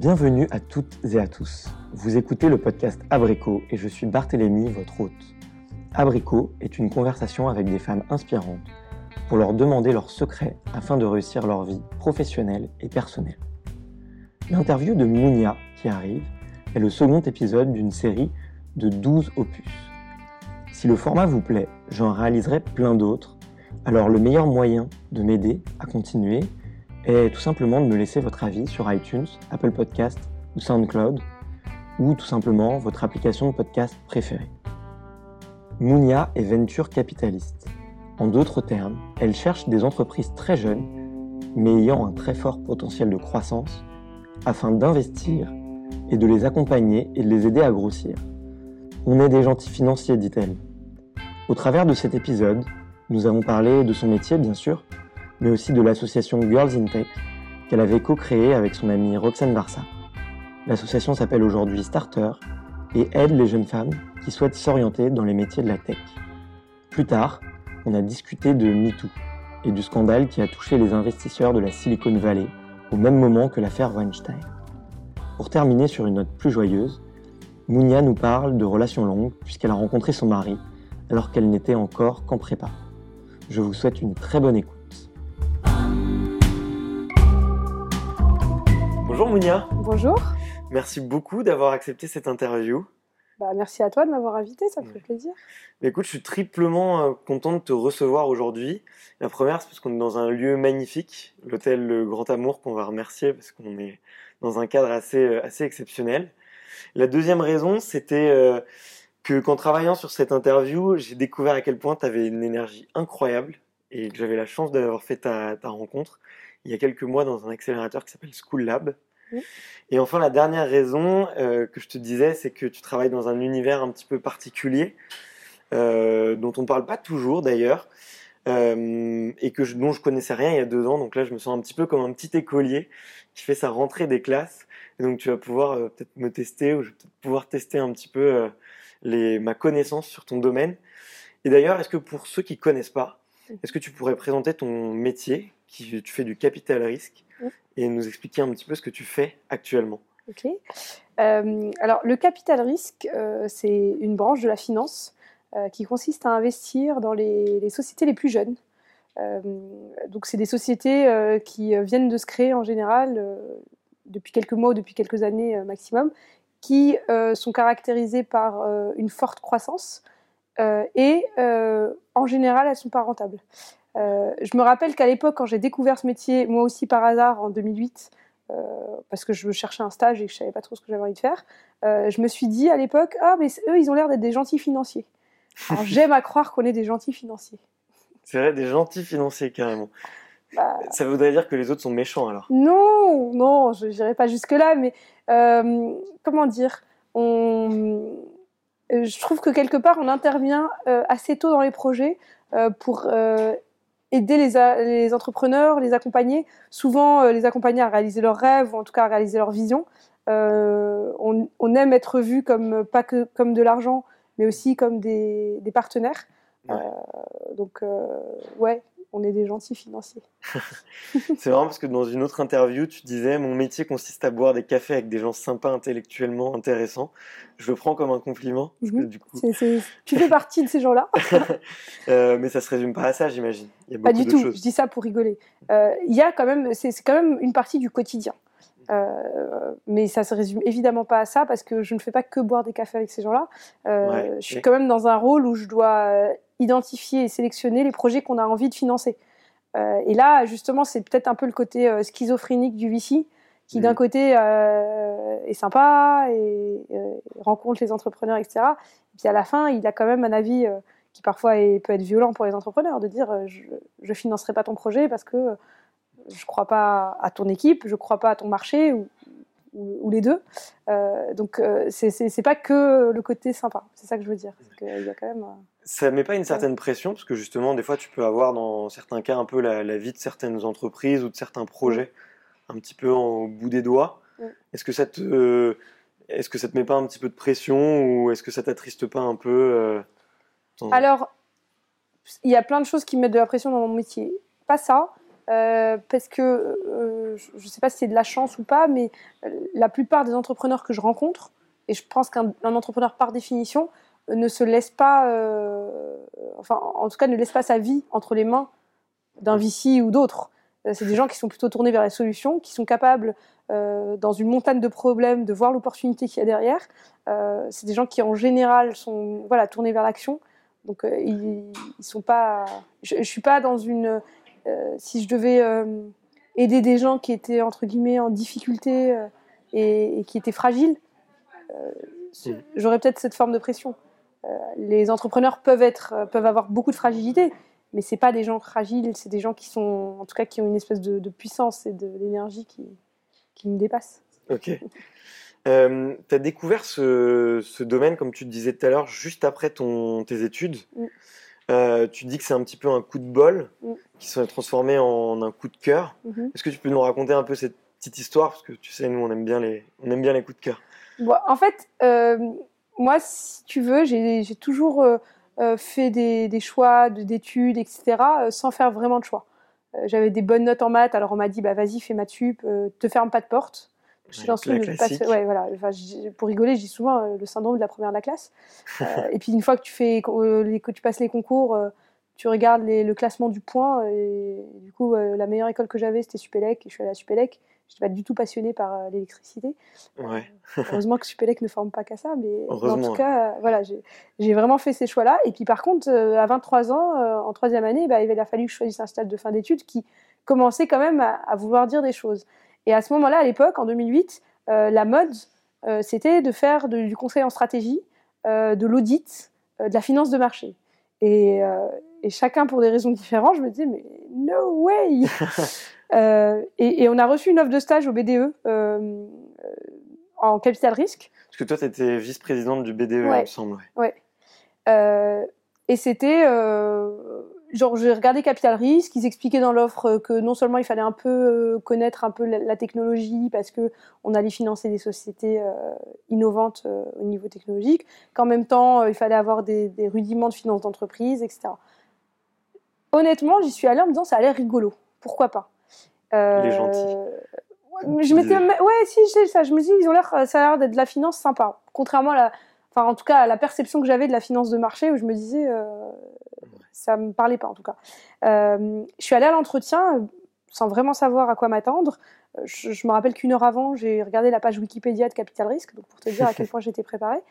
Bienvenue à toutes et à tous. Vous écoutez le podcast Abricot et je suis Barthélémy, votre hôte. Abricot est une conversation avec des femmes inspirantes pour leur demander leurs secrets afin de réussir leur vie professionnelle et personnelle. L'interview de Mounia qui arrive est le second épisode d'une série de 12 opus. Si le format vous plaît, j'en réaliserai plein d'autres, alors le meilleur moyen de m'aider à continuer est tout simplement de me laisser votre avis sur iTunes, Apple Podcast ou SoundCloud, ou tout simplement votre application de podcast préférée. Mounia est venture capitaliste. En d'autres termes, elle cherche des entreprises très jeunes, mais ayant un très fort potentiel de croissance, afin d'investir et de les accompagner et de les aider à grossir. On est des gentils financiers, dit-elle. Au travers de cet épisode, nous avons parlé de son métier, bien sûr, mais aussi de l'association Girls in Tech qu'elle avait co-créée avec son amie Roxane Varsa. L'association s'appelle aujourd'hui Starter et aide les jeunes femmes qui souhaitent s'orienter dans les métiers de la tech. Plus tard, on a discuté de MeToo et du scandale qui a touché les investisseurs de la Silicon Valley au même moment que l'affaire Weinstein. Pour terminer sur une note plus joyeuse, Mounia nous parle de relations longues puisqu'elle a rencontré son mari alors qu'elle n'était encore qu'en prépa. Je vous souhaite une très bonne écoute. Bonjour Mounia. Bonjour. Merci beaucoup d'avoir accepté cette interview. Bah, merci à toi de m'avoir invité, ça me fait plaisir. écoute, je suis triplement euh, content de te recevoir aujourd'hui. La première, c'est parce qu'on est dans un lieu magnifique, l'hôtel Le Grand Amour, qu'on va remercier parce qu'on est dans un cadre assez, euh, assez exceptionnel. La deuxième raison, c'était euh, que qu'en travaillant sur cette interview, j'ai découvert à quel point tu avais une énergie incroyable et que j'avais la chance d'avoir fait ta, ta rencontre il y a quelques mois dans un accélérateur qui s'appelle School Lab. Et enfin, la dernière raison euh, que je te disais, c'est que tu travailles dans un univers un petit peu particulier, euh, dont on ne parle pas toujours d'ailleurs, euh, et que je, dont je connaissais rien il y a deux ans. Donc là, je me sens un petit peu comme un petit écolier qui fait sa rentrée des classes. Et donc, tu vas pouvoir peut-être me tester, ou je vais peut-être pouvoir tester un petit peu les, ma connaissance sur ton domaine. Et d'ailleurs, est-ce que pour ceux qui ne connaissent pas, est-ce que tu pourrais présenter ton métier, qui tu fais du capital risque, et nous expliquer un petit peu ce que tu fais actuellement. Ok. Euh, alors, le capital risque, euh, c'est une branche de la finance euh, qui consiste à investir dans les, sociétés les plus jeunes. donc, c'est des sociétés qui viennent de se créer en général depuis quelques mois ou depuis quelques années maximum, qui sont caractérisées par une forte croissance et en général, elles ne sont pas rentables. Euh, je me rappelle qu'à l'époque, quand j'ai découvert ce métier, moi aussi par hasard en 2008, euh, parce que je cherchais un stage et que je savais pas trop ce que j'avais envie de faire, euh, je me suis dit à l'époque, ah mais eux, ils ont l'air d'être des gentils financiers. j'aime à croire qu'on est des gentils financiers. C'est vrai, des gentils financiers carrément. Bah. Ça voudrait dire que les autres sont méchants alors Non, non, je n'irai pas jusque-là, mais comment dire on... Je trouve que quelque part, on intervient assez tôt dans les projets pour aider les, les, entrepreneurs, les accompagner, souvent euh, les accompagner à réaliser leurs rêves ou en tout cas à réaliser leur vision. Euh, on, on, aime être vu comme pas que comme de l'argent, mais aussi comme des, des partenaires. Euh, donc ouais, on est des gentils financiers. c'est marrant parce que dans une autre interview, tu disais Mon métier consiste à boire des cafés avec des gens sympas, intellectuellement intéressants. Je le prends comme un compliment. Mhm. du coup... Tu fais partie de ces gens-là. euh, mais ça se résume pas à ça, j'imagine. Pas du tout, je dis ça pour rigoler. Euh, il y a quand même, c'est quand même une partie du quotidien. Euh, mais ça se résume évidemment pas à ça parce que je ne fais pas que boire des cafés avec ces gens-là. Euh, je suis quand même dans un rôle où je dois identifier et sélectionner les projets qu'on a envie de financer. Euh, et là, justement, c'est peut-être un peu le côté euh, schizophrénique du VC, qui d'un côté euh, est sympa et, rencontre les entrepreneurs, etc. Et puis à la fin, il a quand même un avis qui parfois peut être violent pour les entrepreneurs, de dire je ne financerai pas ton projet parce que je ne crois pas à ton équipe, je ne crois pas à ton marché, ou, ou, les deux. Donc, c'est pas que le côté sympa, c'est ça que je veux dire. Il y a quand même, ça met pas une certaine pression, parce que justement, des fois, tu peux avoir dans certains cas un peu la, vie de certaines entreprises ou de certains projets un petit peu au bout des doigts. Est-ce que ça te. Est-ce que ça te met pas un petit peu de pression ou est-ce que ça t'attriste pas un peu Alors, il y a plein de choses qui mettent de la pression dans mon métier. Pas ça. parce que je ne sais pas si c'est de la chance ou pas, mais la plupart des entrepreneurs que je rencontre, et je pense qu'un entrepreneur par définition ne se laisse pas, enfin en tout cas ne laisse pas sa vie entre les mains d'un VC ou d'autres. C'est des gens qui sont plutôt tournés vers la solution, qui sont capables euh, dans une montagne de problèmes, de voir l'opportunité qu'il y a derrière. Euh, c'est des gens qui en général sont voilà tournés vers l'action. Donc euh, ils, ils, sont pas. Je, je, suis pas dans une. si je devais aider des gens qui étaient entre guillemets en difficulté et, et, qui étaient fragiles, j'aurais peut-être cette forme de pression. Les entrepreneurs peuvent être, peuvent avoir beaucoup de fragilité, mais c'est pas des gens fragiles, c'est des gens qui sont, en tout cas, qui ont une espèce de, de puissance et d'énergie qui, qui me dépasse. Ok. Euh, tu as découvert ce, ce, domaine, comme tu te disais tout à l'heure, juste après ton, tes études. Mm. Euh, tu dis que c'est un petit peu un coup de bol mm. qui s'est transformé en un coup de cœur. Mm-hmm. Est-ce que tu peux nous raconter un peu cette petite histoire? Parce que tu sais, nous, on aime bien les, on aime bien les coups de cœur. Bon, en fait, euh, moi, si tu veux, j'ai toujours euh, fait des, des choix d'études, etc., sans faire vraiment de choix. Euh, j'avais des bonnes notes en maths, alors on m'a dit bah vas-y fais maths sup, euh, te ferme pas de porte. Je le ouais, voilà. Enfin, pour rigoler, je dis souvent euh, le syndrome de la première de la classe. et puis une fois que tu fais que tu passes les concours, tu regardes le classement du point et, du coup la meilleure école que j'avais c'était Supélec et je suis allée à Supélec je n'étais pas du tout passionnée par euh, l'électricité. Ouais. heureusement que Supélec ne forme pas qu'à ça, mais en tout cas, euh, voilà, j'ai vraiment fait ces choix-là. Et puis par contre, euh, à 23 ans, en troisième année, bah, il a fallu que je choisisse un stade de fin d'études qui commençait quand même à, vouloir dire des choses. Et à ce moment-là, à l'époque, en 2008, la mode, c'était de faire du conseil en stratégie, de l'audit, de la finance de marché. Et, et, chacun pour des raisons différentes, je me disais, mais no way Euh, et, on a reçu une offre de stage au BDE euh, euh, en capital risque. Parce que toi, tu étais vice-présidente du BDE, il me semble. Ouais. et c'était genre j'ai regardé Capital Risque, ils expliquaient dans l'offre que non seulement il fallait un peu connaître un peu la, technologie parce que on allait financer des sociétés innovantes au niveau technologique, qu'en même temps il fallait avoir des, des rudiments de finance d'entreprise, etc. Honnêtement, j'y suis allée en me disant ça a l'air rigolo, pourquoi pas? Euh, Les gentils. Je m'étais, ouais, si, je ça. Je me dis, ils ont l'air, ça a l'air d'être de la finance sympa. Contrairement à la, enfin, en tout cas, à la perception que j'avais de la finance de marché, où je me disais, euh, ça me parlait pas, en tout cas. Euh, je suis allée à l'entretien sans vraiment savoir à quoi m'attendre. Je, me rappelle qu'une heure avant, j'ai regardé la page Wikipédia de Capital Risk, donc pour te dire à quel point j'étais préparée.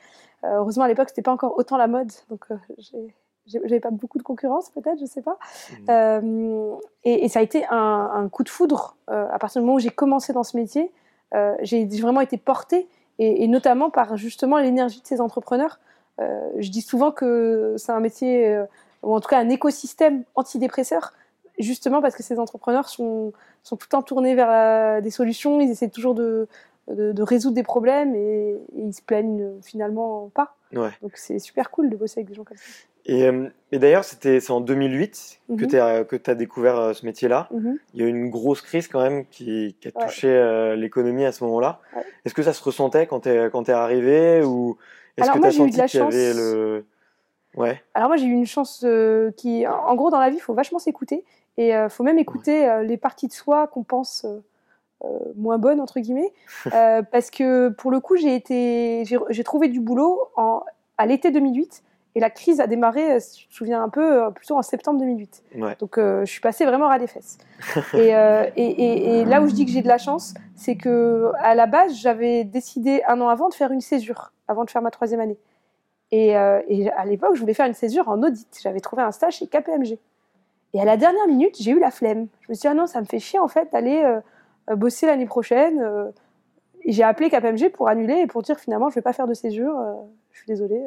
heureusement, à l'époque, c'était pas encore autant la mode, donc j'ai j'avais pas beaucoup de concurrence peut-être, je sais pas. Mmh. Euh, et, ça a été un, coup de foudre euh, à partir du moment où j'ai commencé dans ce métier. Euh, j'ai vraiment été portée et, notamment par justement l'énergie de ces entrepreneurs. je dis souvent que c'est un métier ou en tout cas un écosystème antidépresseur justement parce que ces entrepreneurs sont, sont tout le temps tournés vers des solutions, ils essaient toujours de, de, résoudre des problèmes et, et, ils se plaignent finalement pas. Ouais. Donc c'est super cool de bosser avec des gens comme ça. Et, euh, et d'ailleurs, c'était c'est en 2008 que tu as, que as découvert euh, ce métier-là. Mhm. Il y a eu une grosse crise quand même qui, qui a touché euh, l'économie à ce moment-là. Est-ce que ça se ressentait quand tu es, es arrivé ou est-ce que tu as senti qu'il y avait le... Ouais. Alors moi j'ai eu une chance qui, en gros dans la vie, il faut vachement s'écouter et il faut même écouter les parties de soi qu'on pense moins bonnes entre guillemets, parce que pour le coup j'ai été, j'ai trouvé du boulot en, à l'été 2008 et la crise a démarré, euh, je me souviens un peu, euh, plutôt en septembre 2008. Donc euh, je suis passée vraiment ras des fesses. et, et, et, là où je dis que j'ai de la chance, c'est que à la base, j'avais décidé un an avant de faire une césure, avant de faire ma troisième année. Et, à l'époque, je voulais faire une césure en audit. J'avais trouvé un stage chez KPMG. Et à la dernière minute, j'ai eu la flemme. Je me suis dit, ah non, ça me fait chier en fait d'aller bosser l'année prochaine. et j'ai appelé KPMG pour annuler et pour dire finalement, je ne vais pas faire de césure. je suis désolée.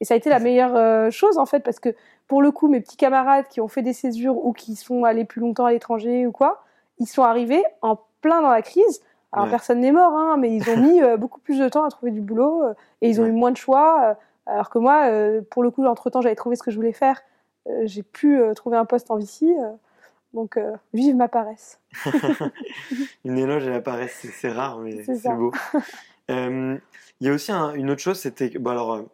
Et ça a été la meilleure euh, chose en fait, parce que pour le coup, mes petits camarades qui ont fait des césures ou qui sont allés plus longtemps à l'étranger ou quoi, ils sont arrivés en plein dans la crise. Alors personne n'est mort, hein, mais ils ont mis euh, beaucoup plus de temps à trouver du boulot euh, et ils ont eu moins de choix. alors que moi, pour le coup, entre temps, j'avais trouvé ce que je voulais faire. j'ai pu trouver un poste en VC. donc, vive ma paresse. une éloge à la paresse, c'est rare, mais c'est beau. Il y a aussi une autre chose, c'était. Bon, alors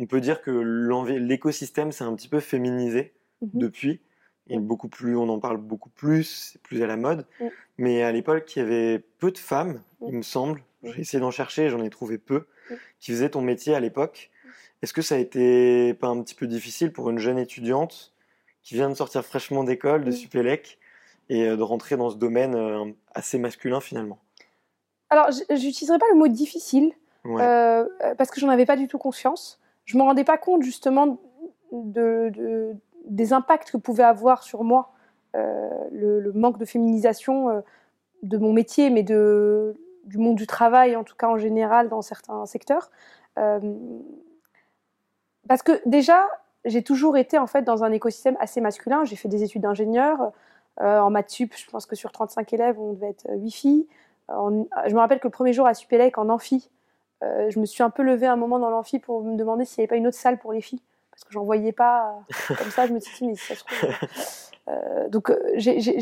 on peut dire que l'écosystème s'est un petit peu féminisé mhm. depuis. et beaucoup plus, on en parle beaucoup plus, c'est plus à la mode. Mais à l'époque, il y avait peu de femmes, il me semble. J'ai essayé d'en chercher, j'en ai trouvé peu, qui faisaient ton métier à l'époque. Est-ce que ça a été pas un petit peu difficile pour une jeune étudiante qui vient de sortir fraîchement d'école, de Supélec, et euh, de rentrer dans ce domaine euh, assez masculin finalement? Alors, j'utiliserai pas le mot difficile, euh, parce que j'en avais pas du tout conscience. Je me rendais pas compte justement de, des impacts que pouvait avoir sur moi le, manque de féminisation de mon métier, mais de, du monde du travail, en tout cas en général dans certains secteurs. parce que déjà, j'ai toujours été en fait dans un écosystème assez masculin. J'ai fait des études d'ingénieur. Euh, en maths sup, je pense que sur 35 élèves, on devait être 8 filles. je me rappelle que le premier jour à Supélec, en amphi, euh, je me suis un peu levée un moment dans l'amphi pour me demander s'il n'y avait pas une autre salle pour les filles. Parce que j'en voyais pas comme ça. Je me suis dit, mais ça se trouve. Euh, donc,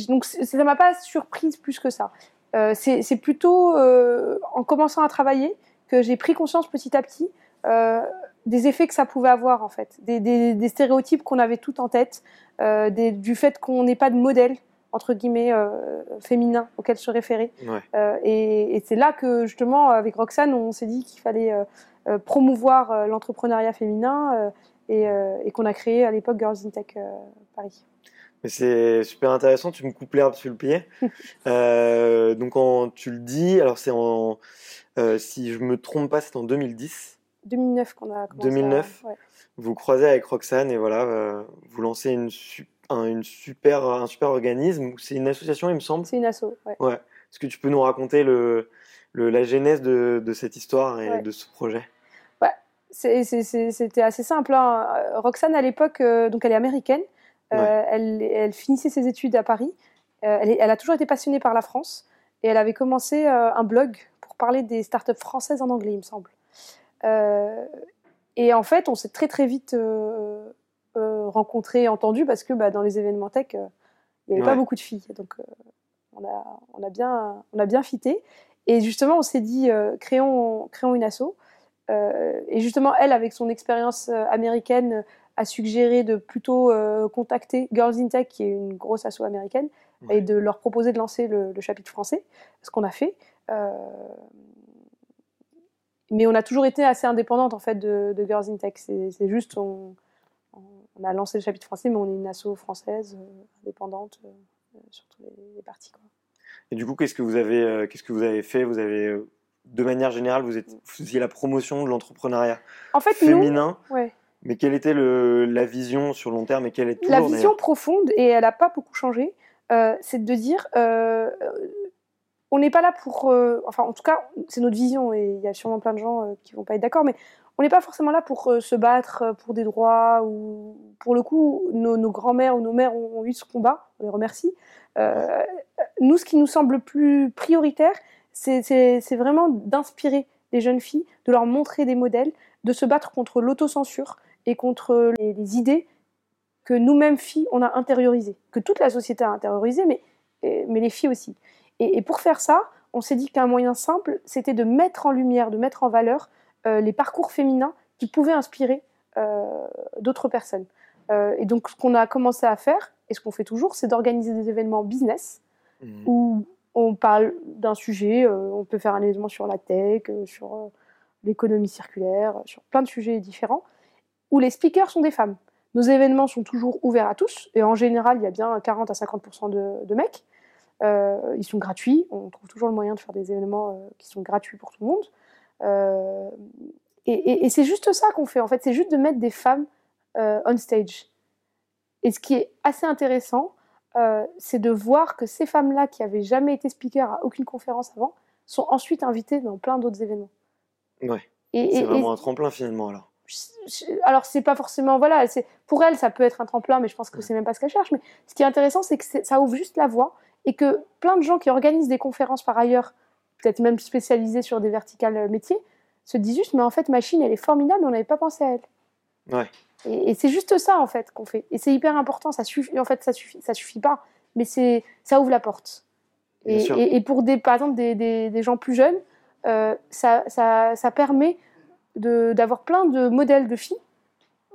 donc ça m'a pas surprise plus que ça. c'est plutôt en commençant à travailler que j'ai pris conscience petit à petit des effets que ça pouvait avoir en fait, des, stéréotypes qu'on avait tout en tête, euh, du fait qu'on n'ait pas de modèle entre guillemets euh, féminin auquel se référer. Euh, et, c'est là que justement avec Roxane on s'est dit qu'il fallait promouvoir l'entrepreneuriat féminin et, qu'on a créé à l'époque Girls in Tech Paris. Mais c'est super intéressant, tu me coupes l'herbe sur le pied. donc quand tu le dis, alors c'est en, si je me trompe pas, c'est en 2010. 2009 qu'on a commencé. 2009. Vous croisez avec Roxane et voilà, euh, vous lancez une, un, une super, un super organisme. C'est une association, il me semble. C'est une asso. Ouais. ouais. Est-ce que tu peux nous raconter le, le la genèse de, de, cette histoire et de ce projet? Ouais. C'était assez simple. Hein. Roxane, à l'époque, euh, donc elle est américaine. Euh, elle, elle, finissait ses études à Paris. Elle, elle, a toujours été passionnée par la France. Et elle avait commencé un blog pour parler des startups françaises en anglais, il me semble. Euh, et en fait, on s'est très très vite euh, euh, rencontrés et entendus parce que bah, dans les événements tech, il n'y avait pas beaucoup de filles. Donc on, a, on, a bien, on a bien fité. Et justement, on s'est dit, créons, créons une asso. et justement, elle, avec son expérience américaine, a suggéré de plutôt contacter Girls in Tech, qui est une grosse asso américaine, et de leur proposer de lancer le, le chapitre français, ce qu'on a fait mais on a toujours été assez indépendante en fait de, Girls in Tech. C'est juste, on, on, a lancé le chapitre français, mais on est une asso française euh, indépendante euh, sur tous les, parties. Quoi. Et du coup, qu'est-ce que vous avez, euh, qu'est-ce que vous avez fait? Vous avez, de manière générale, vous, êtes, faisiez la promotion de l'entrepreneuriat en fait, féminin. ouais. Mais quelle était le, la vision sur long terme et quelle est toujours, La vision profonde, et elle n'a pas beaucoup changé, c'est de dire on n'est pas là pour. Euh, enfin, en tout cas, c'est notre vision et il y a sûrement plein de gens euh, qui vont pas être d'accord, mais on n'est pas forcément là pour euh, se battre pour des droits ou pour le coup, nos, grands-mères ou nos mères ont, eu ce combat. On les remercie. nous, ce qui nous semble le plus prioritaire, c'est vraiment d'inspirer les jeunes filles, de leur montrer des modèles, de se battre contre l'autocensure et contre les, idées que nous-mêmes filles on a intériorisées, que toute la société a intériorisées, mais, mais les filles aussi. Et, pour faire ça, on s'est dit qu'un moyen simple, c'était de mettre en lumière, de mettre en valeur euh, les parcours féminins qui pouvaient inspirer euh, d'autres personnes. Euh, et donc, ce qu'on a commencé à faire, et ce qu'on fait toujours, c'est d'organiser des événements business mmh. où on parle d'un sujet. on peut faire un événement sur la tech, sur l'économie circulaire, sur plein de sujets différents, où les speakers sont des femmes. Nos événements sont toujours ouverts à tous, et en général, il y a bien 40 à 50% de, de mecs. Euh, ils sont gratuits. On trouve toujours le moyen de faire des événements euh, qui sont gratuits pour tout le monde. Euh, et, c'est juste ça qu'on fait, en fait. C'est juste de mettre des femmes on stage. Et ce qui est assez intéressant, c'est de voir que ces femmes-là, qui n'avaient jamais été speakers à aucune conférence avant, sont ensuite invitées dans plein d'autres événements. Ouais. c'est vraiment un tremplin finalement alors. Alors c'est pas forcément voilà, pour elles ça peut être un tremplin, mais je pense que c'est même pas ce qu'elles cherchent. Mais ce qui est intéressant, c'est que ça ouvre juste la voie et que plein de gens qui organisent des conférences par ailleurs, peut-être même spécialisées sur des verticales euh, métiers, se disent juste, mais en fait, machine, elle est formidable, on n'avait pas pensé à elle. Ouais. Et, c'est juste ça, en fait, qu'on fait. Et c'est hyper important, ça suffit, en fait, ça suffit, ça suffit pas, mais c'est, ça ouvre la porte. Et, et, pour des, par exemple, des, des, gens plus jeunes, euh, ça, ça, ça, permet d'avoir plein de modèles de filles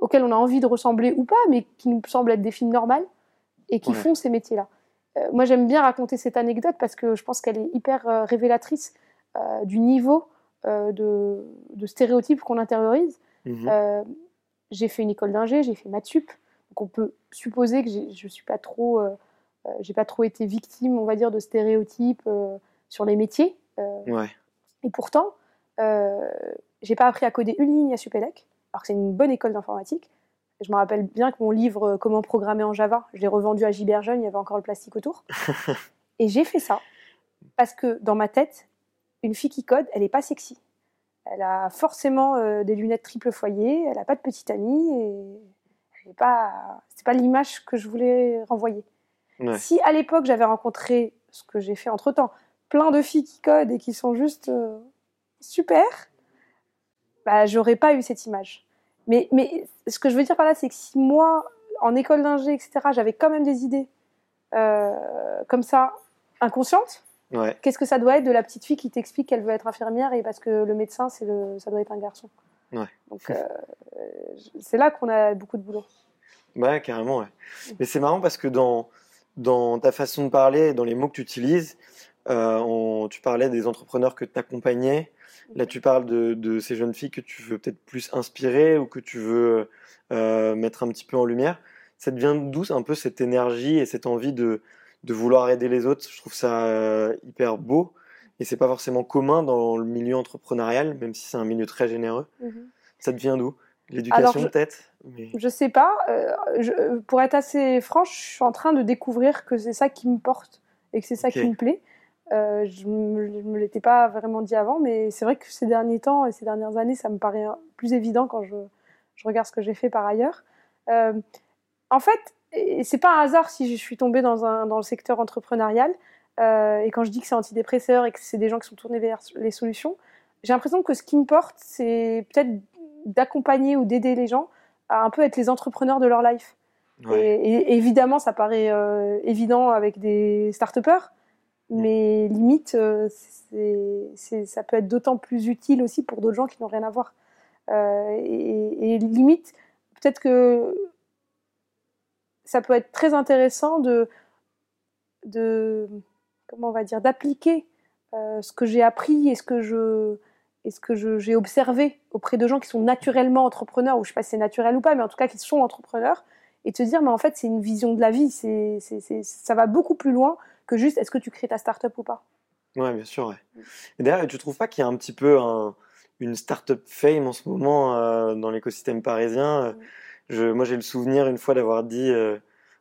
auxquelles on a envie de ressembler ou pas, mais qui nous semblent être des filles normales, et qui font ces métiers-là. Moi, j'aime bien raconter cette anecdote parce que je pense qu'elle est hyper révélatrice du niveau de, de, stéréotypes qu'on intériorise. Mhm. j'ai fait une école d'ingé, j'ai fait maths sup, donc on peut supposer que je suis pas trop, j'ai pas trop été victime, on va dire, de stéréotypes sur les métiers. Ouais. Et pourtant, euh, j'ai pas appris à coder une ligne à Supélec, alors que c'est une bonne école d'informatique. Je me rappelle bien que mon livre euh, Comment programmer en Java, je l'ai revendu à Gilbert Jeune, il y avait encore le plastique autour. et j'ai fait ça parce que dans ma tête, une fille qui code, elle n'est pas sexy. Elle a forcément euh, des lunettes triple foyer, elle n'a pas de petite amie et pas, c'est pas l'image que je voulais renvoyer. Si à l'époque j'avais rencontré ce que j'ai fait entre temps, plein de filles qui codent et qui sont juste euh, super, bah, j'aurais pas eu cette image. Mais, mais ce que je veux dire par là, c'est que si moi, en école d'ingé, etc., j'avais quand même des idées euh, comme ça, inconscientes, qu'est-ce que ça doit être de la petite fille qui t'explique qu'elle veut être infirmière et parce que le médecin, c'est le, ça doit être un garçon. Donc euh, c'est là qu'on a beaucoup de boulot. Ouais, carrément. Ouais. Mais c'est marrant parce que dans, dans ta façon de parler, dans les mots que tu utilises, euh, tu parlais des entrepreneurs que tu accompagnais. Là, tu parles de, ces jeunes filles que tu veux peut-être plus inspirer ou que tu veux euh, mettre un petit peu en lumière. Ça devient d'où un peu cette énergie et cette envie de, vouloir aider les autres? Je trouve ça euh, hyper beau et c'est pas forcément commun dans le milieu entrepreneurial, même si c'est un milieu très généreux. Mhm. Ça devient d'où? L'éducation peut-être? Mais... Je sais pas. pour être assez franche, je suis en train de découvrir que c'est ça qui me porte et que c'est ça qui me plaît. Euh, je ne me, l'étais pas vraiment dit avant, mais c'est vrai que ces derniers temps et ces dernières années, ça me paraît plus évident quand je, je regarde ce que j'ai fait par ailleurs. Euh, en fait, c'est pas un hasard si je suis tombée dans, un, dans le secteur entrepreneurial. Euh, et quand je dis que c'est antidépresseur et que c'est des gens qui sont tournés vers les solutions, j'ai l'impression que ce qui me porte, c'est peut-être d'accompagner ou d'aider les gens à un peu être les entrepreneurs de leur life. Et, évidemment, ça paraît évident avec des start-upers, mais limite, euh, ça peut être d'autant plus utile aussi pour d'autres gens qui n'ont rien à voir. Euh, et, limite, peut-être que ça peut être très intéressant de, de comment on va dire, d'appliquer euh, ce que j'ai appris et ce que je et ce que j'ai observé auprès de gens qui sont naturellement entrepreneurs, ou je sais pas si c'est naturel ou pas, mais en tout cas qui sont entrepreneurs, et te dire, mais en fait, c'est une vision de la vie, c'est, ça va beaucoup plus loin que juste est-ce que tu crées ta start-up ou pas? Ouais, bien sûr. Ouais. Et d'ailleurs, tu trouves pas qu'il y a un petit peu un, une start-up fame en ce moment euh, dans l'écosystème parisien? Euh, je, Moi, j'ai le souvenir une fois d'avoir dit euh,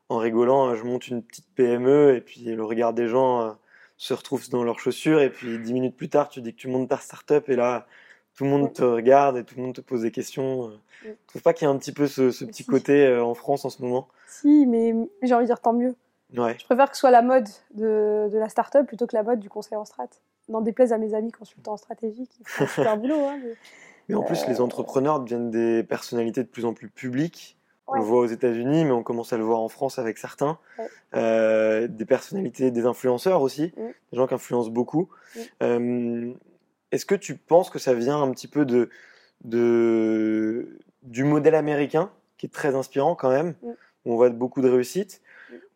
en rigolant, je monte une petite PME et puis le regard des gens se retrouve dans leurs chaussures et puis dix minutes plus tard, tu dis que tu montes ta start-up et là, tout le monde te regarde et tout le monde te pose des questions. Tu trouves pas qu'il y a un petit peu ce, ce petit côté en France en ce moment? Si, mais j'ai envie de dire tant mieux. Je préfère que ce soit la mode de, de la start-up plutôt que la mode du conseil en strat. N'en déplaise à mes amis consultants stratégiques, ils font un super boulot. Hein, mais... en plus, les euh, entrepreneurs deviennent des personnalités de plus en plus publiques. On le voit aux États-Unis, mais on commence à le voir en France avec certains. Euh, des personnalités, des influenceurs aussi, mm. des gens qui influencent beaucoup. Mm. Euh, est-ce que tu penses que ça vient un petit peu de, de, du modèle américain, qui est très inspirant quand même, mm. où on voit beaucoup de réussite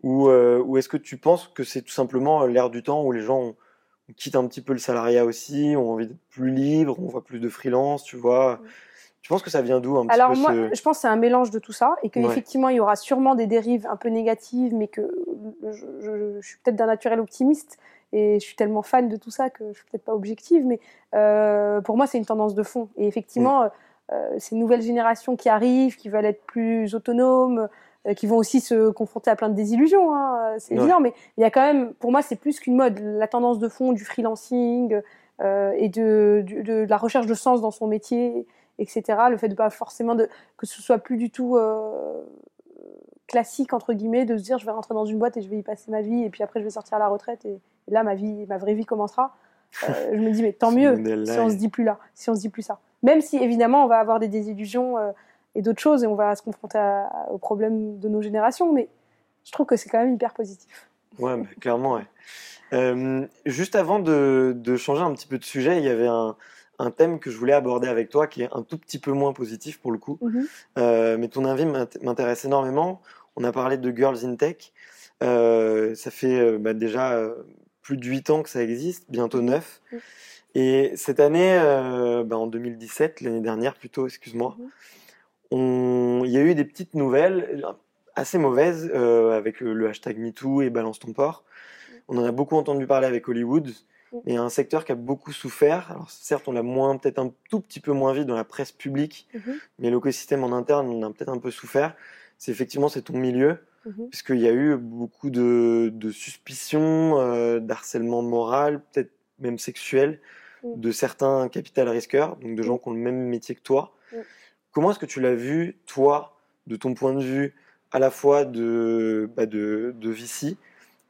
euh, ou, est-ce que tu penses que c'est tout simplement euh, l'ère du temps où les gens quittent un petit peu le salariat aussi, ont envie d'être plus libres, on voit plus de freelance, tu vois? Tu penses que ça vient d'où un Alors moi, je pense que c'est un mélange de tout ça et qu'effectivement, il y aura sûrement des dérives un peu négatives, mais que je, suis peut-être d'un naturel optimiste et je suis tellement fan de tout ça que je suis peut-être pas objective, mais euh, pour moi, c'est une tendance de fond. Et effectivement, ces nouvelles générations qui arrivent, qui veulent être plus autonomes, euh, qui vont aussi se confronter à plein de désillusions, hein, c'est évident, mais il y a quand même, pour moi, c'est plus qu'une mode. La tendance de fond du freelancing euh, et de, de, la recherche de sens dans son métier, etc. Le fait de pas forcément de, que ce soit plus du tout euh, classique entre guillemets de se dire je vais rentrer dans une boîte et je vais y passer ma vie et puis après je vais sortir à la retraite et, là ma vie, ma vraie vie commencera. je me dis mais tant mieux si on se dit plus là, si on se dit plus ça. Même si évidemment on va avoir des désillusions et d'autres choses, et on va se confronter aux problèmes de nos générations, mais je trouve que c'est quand même hyper positif. Ouais, bah, clairement, ouais. Euh, juste avant de, changer un petit peu de sujet, il y avait un, thème que je voulais aborder avec toi qui est un tout petit peu moins positif pour le coup. Mhm. Euh, mais ton avis m'intéresse énormément. On a parlé de Girls in Tech. ça fait bah, déjà plus de 8 ans que ça existe, bientôt 9. Et cette année, bah, en 2017, l'année dernière plutôt, excuse-moi, il y a eu des petites nouvelles assez mauvaises avec le, hashtag MeToo et Balance ton port. On en a beaucoup entendu parler avec Hollywood. Il y a un secteur qui a beaucoup souffert. Alors certes, on l'a moins, peut-être un tout petit peu moins vu dans la presse publique, mhm. mais l'écosystème en interne, on a peut-être un peu souffert. C'est effectivement c'est ton milieu, mhm. puisqu'il y a eu beaucoup de, suspicions, euh, d'harcèlement moral, peut-être même sexuel, mhm. de certains capital risqueurs, donc de gens qui ont le même métier que toi. Comment est-ce que tu l'as vu, toi, de ton point de vue, à la fois de, bah de, de Vici,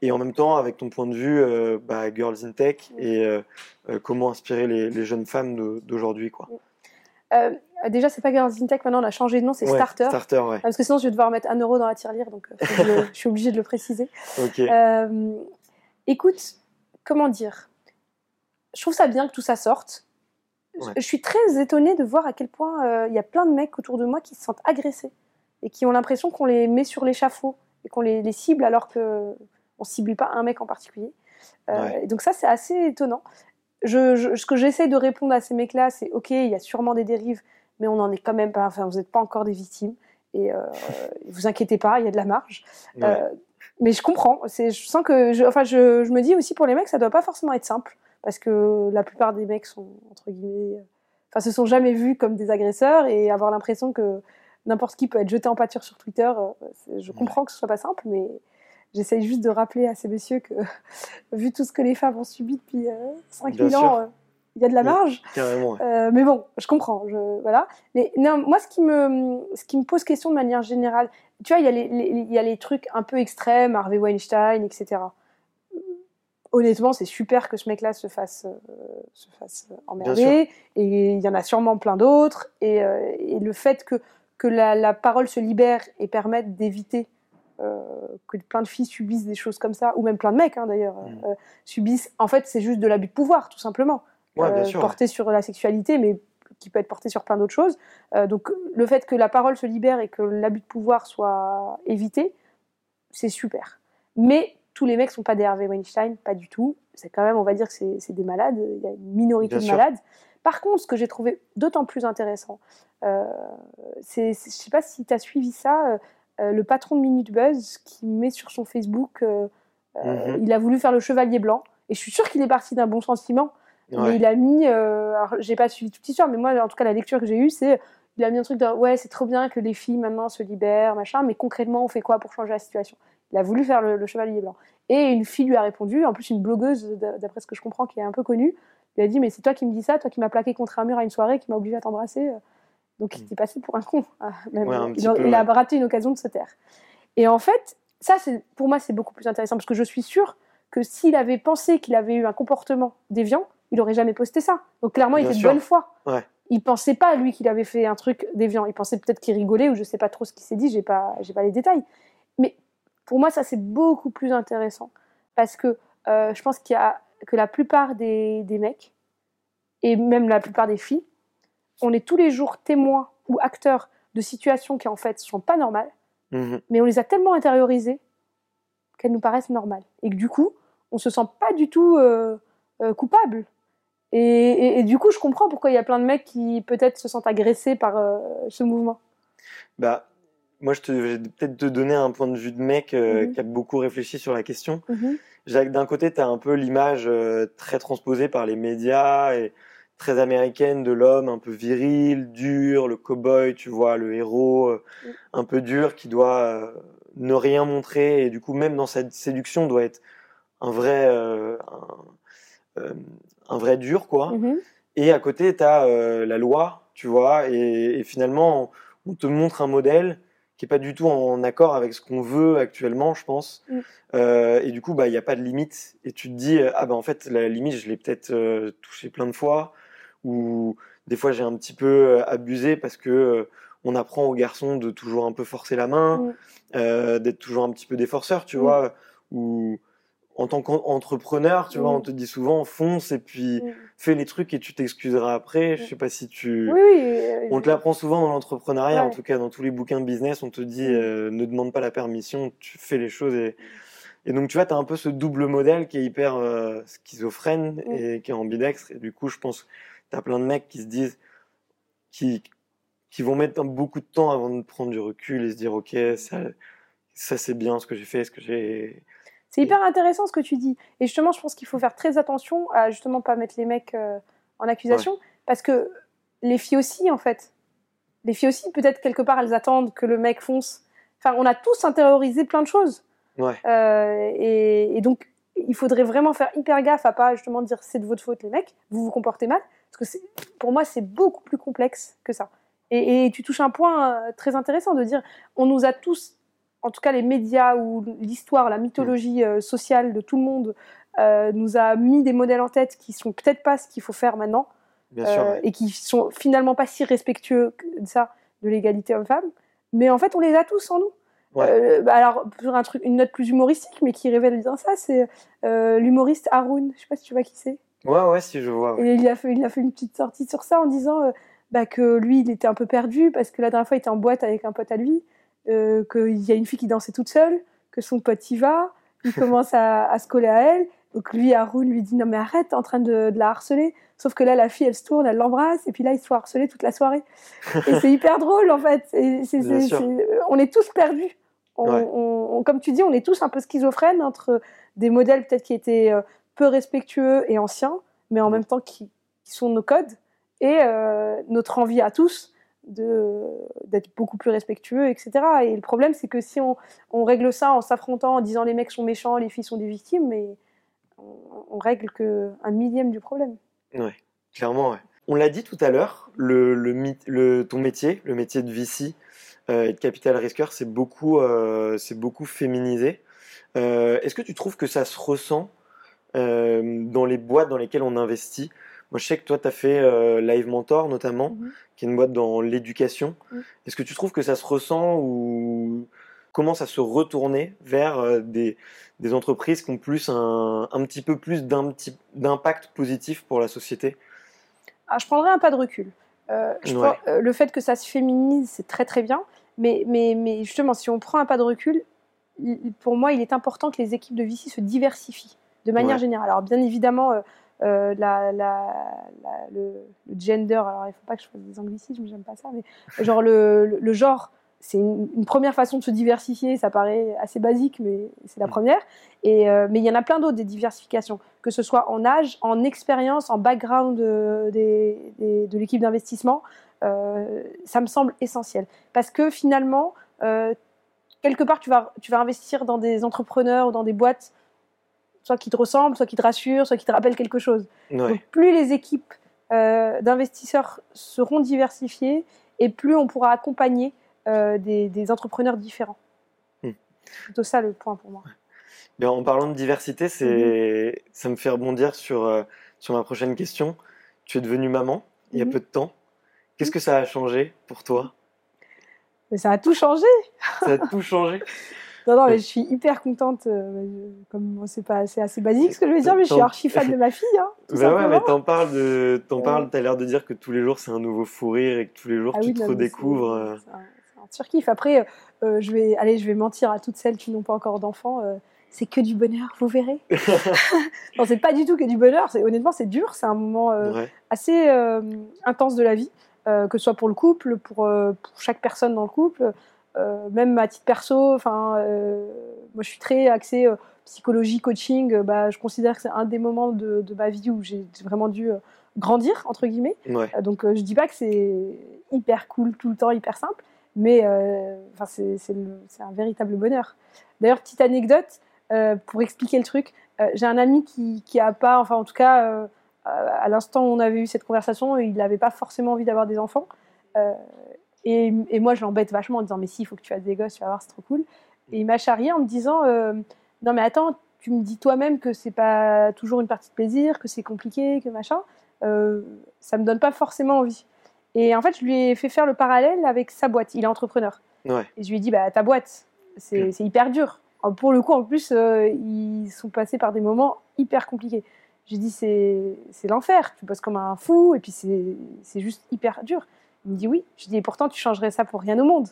et en même temps avec ton point de vue euh, bah, Girls in Tech et euh, euh, comment inspirer les, jeunes femmes d'aujourd'hui quoi? déjà c'est pas Girls in Tech maintenant on a changé de nom c'est Starter. Starter ouais. Parce que sinon je vais devoir mettre un euro dans la tirelire donc je, suis obligée de le préciser. Ok. écoute comment dire? Je trouve ça bien que tout ça sorte. Je suis très étonnée de voir à quel point il y a plein de mecs autour de moi qui se sentent agressés et qui ont l'impression qu'on les met sur l'échafaud et qu'on les, les cible alors que on cible pas un mec en particulier. Euh, donc ça, c'est assez étonnant. Je, ce que j'essaie de répondre à ces mecs-là, c'est ok, il y a sûrement des dérives, mais on n'en est quand même pas. Enfin, vous n'êtes pas encore des victimes. Et euh, vous inquiétez pas, il y a de la marge. Euh, mais je comprends. Je sens que, je, enfin, je, me dis aussi pour les mecs, ça doit pas forcément être simple, parce que la plupart des mecs sont entre guillemets, enfin, se sont jamais vus comme des agresseurs et avoir l'impression que n'importe qui peut être jeté en pâture sur Twitter. Je comprends que ce soit pas simple, mais J'essaye juste de rappeler à ces messieurs que, vu tout ce que les femmes ont subi depuis 5000 euh, ans, euh, il y a de la marge. Euh, mais bon, je comprends. Je, voilà. Mais non, moi, ce qui, me, ce qui me pose question de manière générale, tu vois, il y, a les, il y a les trucs un peu extrêmes, Harvey Weinstein, etc. Honnêtement, c'est super que ce mec-là se fasse, se fasse emmerder. Et il y en a sûrement plein d'autres. Et, et, le fait que, que la, la, parole se libère et permette d'éviter euh, que plein de filles subissent des choses comme ça, ou même plein de mecs hein, d'ailleurs, mm. euh, subissent. En fait, c'est juste de l'abus de pouvoir, tout simplement. Euh, porté sur la sexualité, mais qui peut être porté sur plein d'autres choses. donc, le fait que la parole se libère et que l'abus de pouvoir soit évité, c'est super. Mais tous les mecs sont pas des Harvey Weinstein, pas du tout. C'est quand même, on va dire que c'est des malades. Il y a une minorité de malades. Par contre, ce que j'ai trouvé d'autant plus intéressant, c'est, je sais pas si tu as suivi ça, euh, le patron de Minute Buzz qui met sur son Facebook, euh, euh, mhm. il a voulu faire le chevalier blanc. Et je suis sûre qu'il est parti d'un bon sentiment. Mais il a mis, j'ai pas suivi toute l'histoire, mais moi, en tout cas, la lecture que j'ai eue, c'est il a mis un truc de ouais, c'est trop bien que les filles maintenant se libèrent, machin, mais concrètement, on fait quoi pour changer la situation? Il a voulu faire le, chevalier blanc. Et une fille lui a répondu, en plus une blogueuse, d'après ce que je comprends, qui est un peu connue, lui a dit mais c'est toi qui me dis ça, toi qui m'as plaqué contre un mur à une soirée, qui m'a obligé à t'embrasser. Donc il mm. était passé pour un con. Ah, il, a raté une occasion de se taire. Et en fait, ça, pour moi, c'est beaucoup plus intéressant parce que je suis sûre que s'il avait pensé qu'il avait eu un comportement déviant, il aurait jamais posté ça. Donc clairement, il était de bonne foi. Ouais. Il pensait pas lui qu'il avait fait un truc déviant. Il pensait peut-être qu'il rigolait ou je sais pas trop ce qu'il s'est dit. J'ai pas, j'ai pas les détails. Pour moi, ça c'est beaucoup plus intéressant parce que euh, je pense qu'il y a que la plupart des, des mecs et même la plupart des filles on est tous les jours témoins ou acteurs de situations qui en fait sont pas normales, mhm. mais on les a tellement intériorisées qu'elles nous paraissent normales. Et que du coup, on se sent pas du tout euh, euh, coupable. Et, du coup, je comprends pourquoi il y a plein de mecs qui peut-être se sentent agressés par euh, ce mouvement. Bah, moi, je, vais peut-être te donner un point de vue de mec mhm. qui a beaucoup réfléchi sur la question. Mhm. Jacques, d'un côté, tu as un peu l'image très transposée par les médias et très américaine de l'homme un peu viril, dur, le cow-boy, tu vois, le héros euh, mm. un peu dur qui doit euh, ne rien montrer et du coup même dans cette séduction doit être un vrai euh, un, vrai dur quoi. Mm-hmm. Et à côté tu as la loi, tu vois, et, finalement on te montre un modèle qui est pas du tout en accord avec ce qu'on veut actuellement, je pense. Mm. et du coup, bah, il n'y a pas de limite. Et tu te dis, ah bah en fait, la limite, je l'ai peut-être touché plein de fois où des fois j'ai un petit peu euh, abusé parce que euh, on apprend aux garçons de toujours un peu forcer la main, mm. euh, d'être toujours un petit peu des forceurs, tu mm. vois, où en tant qu'entrepreneur, tu vois, on te dit souvent fonce et puis. Fais les trucs et tu t'excuseras après. Je mm. sais pas si tu. Oui, euh, On te l'apprend souvent dans l'entrepreneuriat, en tout cas dans tous les bouquins de business, on te dit euh, ne demande pas la permission, tu fais les choses et. Et donc, tu vois, tu as un peu ce double modèle qui est hyper euh, schizophrène et qui est ambidextre. Et du coup, je pense tu as plein de mecs qui se disent, qui, qui vont mettre beaucoup de temps avant de prendre du recul et se dire, OK, ça, ça c'est bien ce que j'ai fait, ce que j'ai c'est hyper intéressant ce que tu dis. Et justement, je pense qu'il faut faire très attention à justement pas mettre les mecs euh, en accusation, parce que les filles aussi, en fait, les filles aussi, peut-être quelque part, elles attendent que le mec fonce. Enfin, on a tous intériorisé plein de choses. Euh, et, donc, il faudrait vraiment faire hyper gaffe à pas justement dire c'est de votre faute les mecs, vous vous comportez mal, parce que pour moi c'est beaucoup plus complexe que ça. Et, et, tu touches un point euh, très intéressant de dire on nous a tous en tout cas les médias ou l'histoire, la mythologie euh, sociale de tout le monde euh, nous a mis des modèles en tête qui sont peut-être pas ce qu'il faut faire maintenant euh, et qui sont finalement pas si respectueux de ça, de l'égalité homme-femme. Mais en fait, on les a tous en nous. Bah, alors, pour un truc, une note plus humoristique, mais qui révèle bien ça, c'est l'humoriste Haroun. Je sais pas si tu vois qui c'est. Ouais, ouais, si je vois. Et il a, fait, il a fait une petite sortie sur ça en disant bah, que lui, il était un peu perdu parce que la dernière fois, il était en boîte avec un pote à lui euh, qu'il y a une fille qui dansait toute seule, que son pote y va, il commence à, se coller à elle. Donc lui, Haroun, lui dit non mais arrête, t'es en train de, la harceler. Sauf que là, la fille, elle se tourne, elle l'embrasse, et puis là, il se fait harceler toute la soirée. et c'est hyper drôle, en fait. on est tous perdus. comme tu dis, on est tous un peu schizophrènes entre des modèles peut-être qui étaient euh, peu respectueux et anciens, mais en même temps qui, sont nos codes, et euh, notre envie à tous d'être beaucoup plus respectueux, etc. Et le problème, c'est que si on, on, règle ça en s'affrontant, en disant les mecs sont méchants, les filles sont des victimes, mais on, règle que un millième du problème. Ouais, clairement. On l'a dit tout à l'heure, le, ton métier, le métier de VC euh, et de capital risqueur, c'est beaucoup, euh, beaucoup féminisé. Euh, est-ce que tu trouves que ça se ressent dans les boîtes dans lesquelles on investit moi, je sais que toi, tu as fait euh, Live Mentor notamment, mhm. qui est une boîte dans l'éducation. Mhm. Est-ce que tu trouves que ça se ressent ou commence à se retourner vers euh, des, des, entreprises qui ont plus un, un petit peu plus d'impact positif pour la société? Ah, Je prendrais un pas de recul. Euh, je le fait que ça se féminise, c'est très très bien. Mais, mais, mais, justement, si on prend un pas de recul, pour moi, il est important que les équipes de VC se diversifient de manière générale. Alors, bien évidemment, euh, la, la, le, gender, alors il ne faut pas que je fasse des anglicismes, j'aime pas ça, mais genre le, le, genre, c'est une, première façon de se diversifier, ça paraît assez basique, mais c'est la mm. première. Et, euh, mais il y en a plein d'autres des diversifications, que ce soit en âge, en expérience, en background de, de l'équipe d'investissement, euh, ça me semble essentiel. Parce que finalement, quelque part, tu vas, tu vas investir dans des entrepreneurs ou dans des boîtes soit qui te ressemble, soit qui te rassure, soit qui te rappelle quelque chose. Donc, plus les équipes euh, d'investisseurs seront diversifiées et plus on pourra accompagner euh, des, entrepreneurs différents. Hmm. C'est plutôt ça le point pour moi. en parlant de diversité, c'est, mhm. ça me fait rebondir sur, euh, sur ma prochaine question. Tu es devenue maman il y a mhm. peu de temps. Qu'est-ce que ça a changé pour toi? Mais ça a tout changé. Ça a tout changé? Non, non, mais je suis hyper contente. Euh, comme c'est pas, c'est assez basique ce que je veux dire, mais je suis archi fan de ma fille. Hein, bah ouais, mais t'en parles de, t'en parles. T'as l'air de dire que tous les jours c'est un nouveau fou rire et que tous les jours ah tu te redécouvres. Euh. C'est un, un surkiff. Après, euh, je vais, allez, je vais mentir à toutes celles qui n'ont pas encore d'enfants. c'est que du bonheur, vous verrez. non, c'est pas du tout que du bonheur. C'est honnêtement, c'est dur. C'est un moment assez intense de la vie, que ce soit pour le couple, pour, pour chaque personne dans le couple. Euh, même à titre perso, enfin, euh, moi je suis très axée euh, psychologie, coaching. bah, je considère que c'est un des moments de, ma vie où j'ai vraiment dû grandir entre guillemets. donc je dis pas que c'est hyper cool tout le temps, hyper simple, mais enfin c'est un véritable bonheur. D'ailleurs, petite anecdote pour expliquer le truc, j'ai un ami qui, qui a pas, enfin en tout cas à l'instant où on avait eu cette conversation, il n'avait pas forcément envie d'avoir des enfants. Et, moi, je l'embête vachement en disant Mais si, il faut que tu aies des gosses, tu vas voir, c'est trop cool. Et il m'a charrié en me disant euh, Non, mais attends, tu me dis toi-même que c'est pas toujours une partie de plaisir, que c'est compliqué, que machin. Euh, ça me donne pas forcément envie. Et en fait, je lui ai fait faire le parallèle avec sa boîte. Il est entrepreneur. Et je lui ai dit Bah, ta boîte, c'est hyper dur. pour le coup, en plus, euh, ils sont passés par des moments hyper compliqués. J'ai dit, c'est l'enfer, tu bosses comme un fou, et puis c'est juste hyper dur. Il me dit oui. Je dis, et pourtant, tu changerais ça pour rien au monde.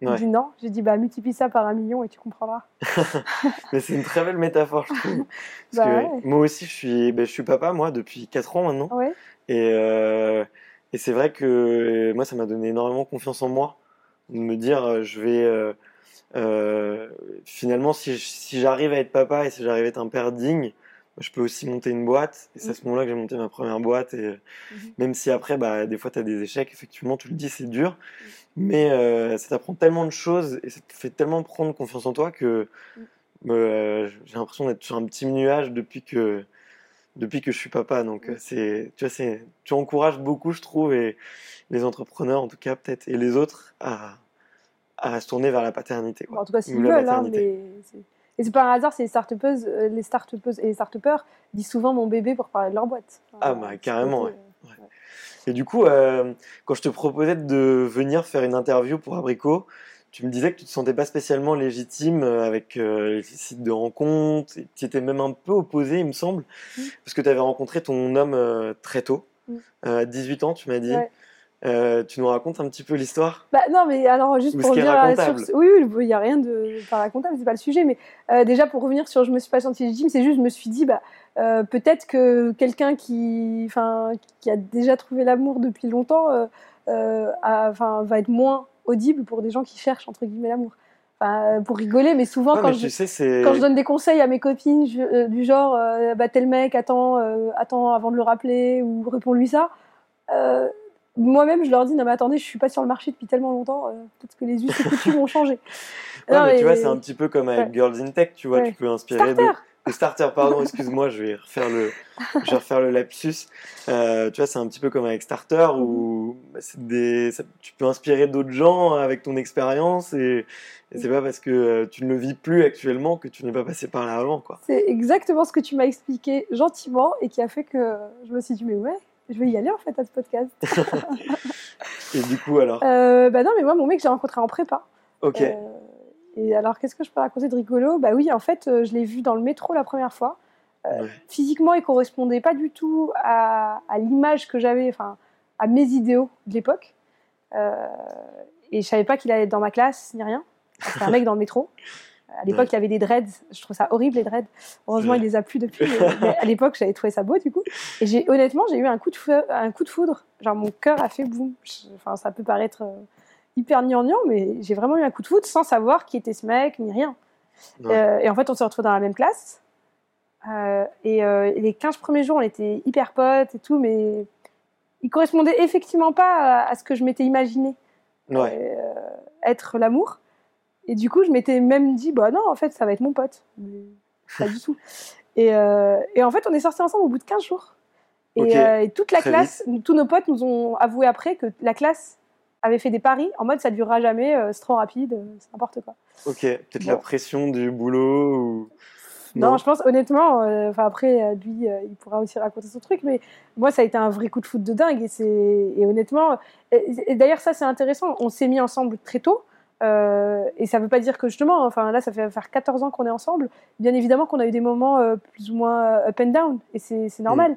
Il me dit non. J'ai dit, bah, multiplie ça par un million et tu comprendras. Mais c'est une très belle métaphore, je trouve. Parce bah que moi aussi, je suis, ben, je suis papa, moi, depuis 4 ans maintenant. Ouais. Et, euh, et c'est vrai que moi, ça m'a donné énormément confiance en moi. De me dire, euh, je vais. Euh, euh, finalement, si, si j'arrive à être papa et si j'arrive à être un père digne, je peux aussi monter une boîte. Et c'est à ce moment-là que j'ai monté ma première boîte. Et mhm. même si après, bah, des fois, tu as des échecs, effectivement, tu le dis, c'est dur. Mais euh, ça t'apprend tellement de choses et ça te fait tellement prendre confiance en toi que euh, j'ai l'impression d'être sur un petit nuage depuis que, depuis que je suis papa. Donc, c'est, tu vois, tu encourages beaucoup, je trouve, et les entrepreneurs, en tout cas, peut-être, et les autres à, à se tourner vers la paternité. en tout cas, s'ils veulent, hein, mais et c'est pas un hasard, c'est les start euh, les start et les start disent souvent mon bébé pour parler de leur boîte. ah, bah carrément, ouais. Et du coup, euh, quand je te proposais de venir faire une interview pour Abricot, tu me disais que tu te sentais pas spécialement légitime euh, avec les sites de rencontres, tu étais même un peu opposé, il me semble, mmh. parce que tu avais rencontré ton homme très tôt, mmh. à 18 ans, tu m'as dit. Euh, tu nous racontes un petit peu l'histoire? Bah, Non, mais alors juste pour dire. Oui, il n'y a rien de pas racontable, c'est pas le sujet. Mais euh, déjà pour revenir sur je me suis pas senti légitime, c'est juste je me suis dit bah euh, peut-être que quelqu'un qui, enfin, qui a déjà trouvé l'amour depuis longtemps, enfin, va être moins audible pour des gens qui cherchent entre guillemets l'amour. Enfin, pour rigoler, mais souvent quand, je, quand je donne des conseils à mes copines du genre bah, tel mec attends, attends avant de le rappeler ou réponds-lui ça moi-même, je leur dis, non mais attendez, je suis pas sur le marché depuis tellement longtemps, euh, peut-être que les us et coutumes ont changé. Ouais, mais tu vois, c'est un petit peu comme avec Girls in Tech, tu vois, tu peux inspirer starter. de, starter, pardon, excuse-moi, je vais refaire le, je vais refaire le lapsus. Euh, tu vois, c'est un petit peu comme avec Starter où bah, des, tu peux inspirer d'autres gens avec ton expérience et, et c'est pas parce que euh, tu ne le vis plus actuellement que tu n'es pas passé par là avant, quoi. C'est exactement ce que tu m'as expliqué gentiment et qui a fait que je me suis dit, mais ouais, je vais y aller en fait à ce podcast. et du coup alors? Euh, Bah non, mais moi mon mec j'ai rencontré en prépa. Ok. Euh, et alors qu'est-ce que je peux raconter de rigolo? Bah oui, en fait euh, je l'ai vu dans le métro la première fois. Physiquement, il correspondait pas du tout à, à l'image que j'avais, enfin à mes idéaux de l'époque. et je savais pas qu'il allait être dans ma classe ni rien. C'était un mec dans le métro. À l'époque, il y avait des dreads. Je trouve ça horrible, les dreads. Heureusement, il les a plus depuis. Mais, à l'époque, j'avais trouvé ça beau, du coup. Et j'ai, honnêtement, j'ai eu un coup, de un coup de foudre. Genre, mon cœur a fait boum. Enfin, ça peut paraître euh, hyper gnangnan, mais j'ai vraiment eu un coup de foudre sans savoir qui était ce mec, ni rien. Euh, et en fait, on se retrouve dans la même classe. Euh, et, les 15 premiers jours, on était hyper potes et tout, mais il correspondait effectivement pas à, ce que je m'étais imaginé être l'amour. Et du coup, je m'étais même dit, bah non, en fait, ça va être mon pote. Mais pas du tout. Et, euh, et, en fait, on est sortis ensemble au bout de 15 jours. Et, euh, et toute la classe, tous nos potes nous ont avoué après que la classe avait fait des paris en mode ça durera jamais, euh, c'est trop rapide, c'est n'importe quoi. Ok, peut-être la pression du boulot ou. Non, je pense honnêtement, enfin après lui, il pourra aussi raconter son truc, mais moi ça a été un vrai coup de foot de dingue et c'est et honnêtement, et d'ailleurs ça c'est intéressant, on s'est mis ensemble très tôt. Euh, et ça ne veut pas dire que justement, enfin là, ça fait faire 14 ans qu'on est ensemble. Bien évidemment qu'on a eu des moments euh, plus ou moins euh, up and down, et c'est normal.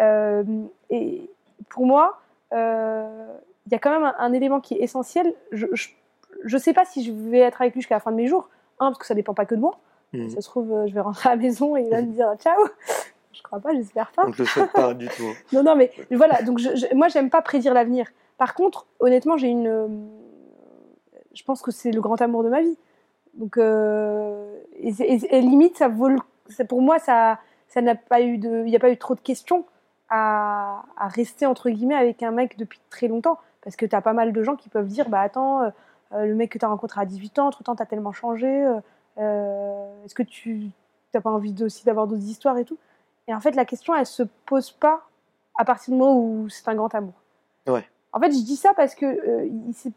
Mm. et pour moi, il y a quand même un, élément qui est essentiel. Je ne sais pas si je vais être avec lui jusqu'à la fin de mes jours. Un, parce que ça dépend pas que de moi. Mm. Ça se trouve, je vais rentrer à la maison et il va me dire ciao. Je crois pas, j'espère pas. On ne le souhaite pas du tout. Hein. non, non, mais voilà. Donc, je, moi, j'aime pas prédire l'avenir. Par contre, honnêtement, j'ai une je pense que c'est le grand amour de ma vie. Donc, euh, et, limite, ça vaut pour moi, ça, ça n'a pas eu de, il n'y a pas eu trop de questions à, à, rester entre guillemets avec un mec depuis très longtemps, parce que tu as pas mal de gens qui peuvent dire, bah attends, euh, euh, le mec que tu as rencontré à 18 ans, entre temps, tu as tellement changé, est-ce que tu n'as pas envie aussi d'avoir d'autres histoires et tout? Et en fait, la question, elle se pose pas à partir du moment où c'est un grand amour. Ouais. En fait, je dis ça parce que il s'est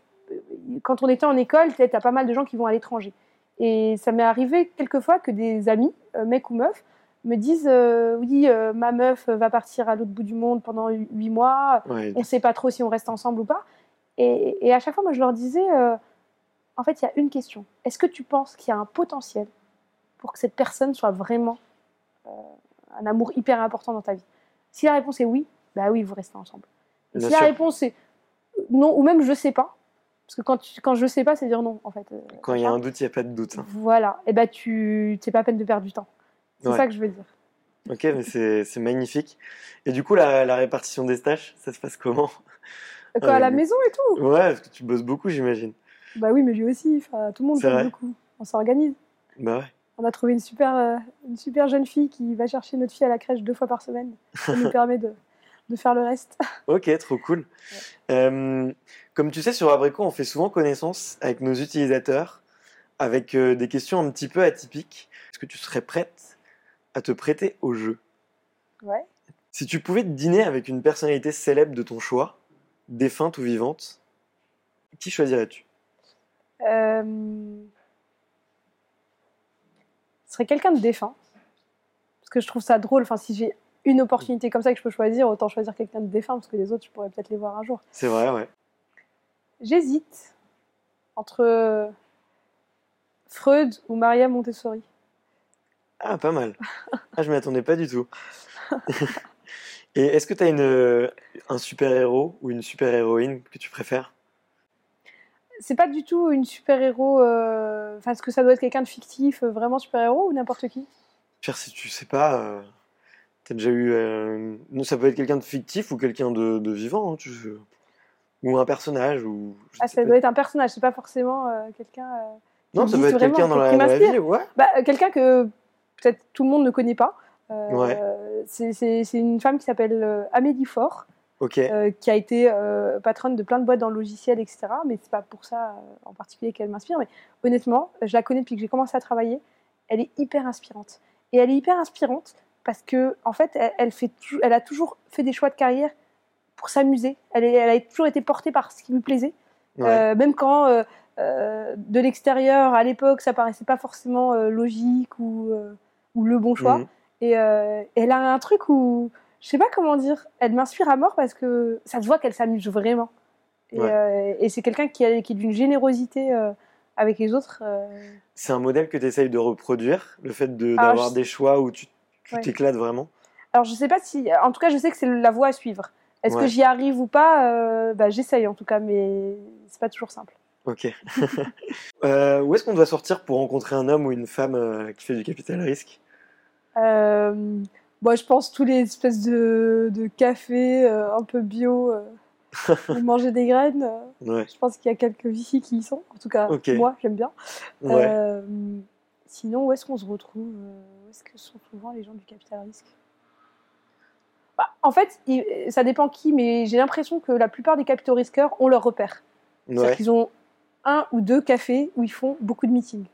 quand on était en école, tu as pas mal de gens qui vont à l'étranger. Et ça m'est arrivé quelquefois que des amis, euh, mecs ou meufs, me disent euh, oui, euh, ma meuf va partir à l'autre bout du monde pendant huit mois, on ne sait pas trop si on reste ensemble ou pas. Et, à chaque fois, moi, je leur disais en fait, il y a une question. Est-ce que tu penses qu'il y a un potentiel pour que cette personne soit vraiment un amour hyper important dans ta vie? Si la réponse est oui, bah oui, vous restez ensemble. si la réponse est non, ou même je sais pas, parce que quand, tu, quand je sais pas, c'est dire non, en fait. Euh, quand il y a un doute, il n'y a pas de doute. Hein. Voilà, et bah tu c'est pas peine de perdre du temps. C'est ça que je veux dire. Ok, mais c'est magnifique. Et du coup, la, la, répartition des tâches, ça se passe comment? Quoi, à la maison et tout? Ouais, parce que tu bosses beaucoup, j'imagine. Bah oui, mais lui aussi. tout le monde bosse beaucoup. On s'organise. Bah ouais. On a trouvé une super, euh, une super jeune fille qui va chercher notre fille à la crèche deux fois par semaine. Ça nous permet de, de, faire le reste. Ok, trop cool. Euh, comme tu sais, sur Abrico, on fait souvent connaissance avec nos utilisateurs avec euh, des questions un petit peu atypiques. Est-ce que tu serais prête à te prêter au jeu? Ouais. Si tu pouvais dîner avec une personnalité célèbre de ton choix, défunte ou vivante, qui choisirais-tu? Euh, Ce serait quelqu'un de défunt. Parce que je trouve ça drôle. Enfin, si j'ai une opportunité comme ça que je peux choisir, autant choisir quelqu'un de défunt, parce que les autres, je pourrais peut-être les voir un jour. C'est vrai, ouais. J'hésite entre Freud ou Maria Montessori. Ah, pas mal. Ah, je m'y attendais pas du tout. Et est-ce que tu as une, un super-héros ou une super-héroïne que tu préfères? C'est pas du tout une super-héros. Euh, enfin, est-ce que ça doit être quelqu'un de fictif, euh, vraiment super-héros ou n'importe qui? Pire, si tu sais pas, euh, tu as déjà eu. ça peut être quelqu'un de fictif ou quelqu'un de, vivant, hein, tu ou un personnage. Ou, ah, ça doit être un personnage, c'est pas forcément quelqu'un. non, ça peut être quelqu'un dans, la, vie, ouais. Bah, quelqu'un que peut-être tout le monde ne connaît pas. Euh, c'est une femme qui s'appelle euh, Amélie Faure. Euh, qui a été patronne de plein de boîtes dans le logiciel, etc. Mais c'est pas pour ça en particulier qu'elle m'inspire. Mais honnêtement, je la connais depuis que j'ai commencé à travailler. Elle est hyper inspirante. Et elle est hyper inspirante parce que, en fait, elle, fait, elle a toujours fait des choix de carrière pour s'amuser. Elle, elle, a toujours été portée par ce qui lui plaisait. même quand de l'extérieur, à l'époque, ça paraissait pas forcément logique ou, ou, le bon choix. Mhm. Euh, et elle a un truc où, je sais pas comment dire, elle m'inspire à mort parce que ça se voit qu'elle s'amuse vraiment. Et, euh, c'est quelqu'un qui, qui, est d'une générosité euh, avec les autres. C'est un modèle que tu essayes de reproduire, le fait d'avoir des choix où tu t'éclates vraiment? Alors je sais pas si. En tout cas, je sais que c'est la voie à suivre. Est-ce que j'y arrive ou pas? Bah, J'essaye en tout cas, mais c'est pas toujours simple. Ok. où est-ce qu'on doit sortir pour rencontrer un homme ou une femme qui fait du capital risque? Euh, moi, je pense tous les espèces de, de cafés euh, un peu bio euh, manger des graines. Je pense qu'il y a quelques filles qui y sont. En tout cas, moi, j'aime bien. sinon, où est-ce qu'on se retrouve Est-ce que sont souvent les gens du capital risque bah, En fait, ça dépend qui, mais j'ai l'impression que la plupart des capitaux risqueurs ont leur repère. C'est-à-dire qu'ils ont un ou deux cafés où ils font beaucoup de meetings.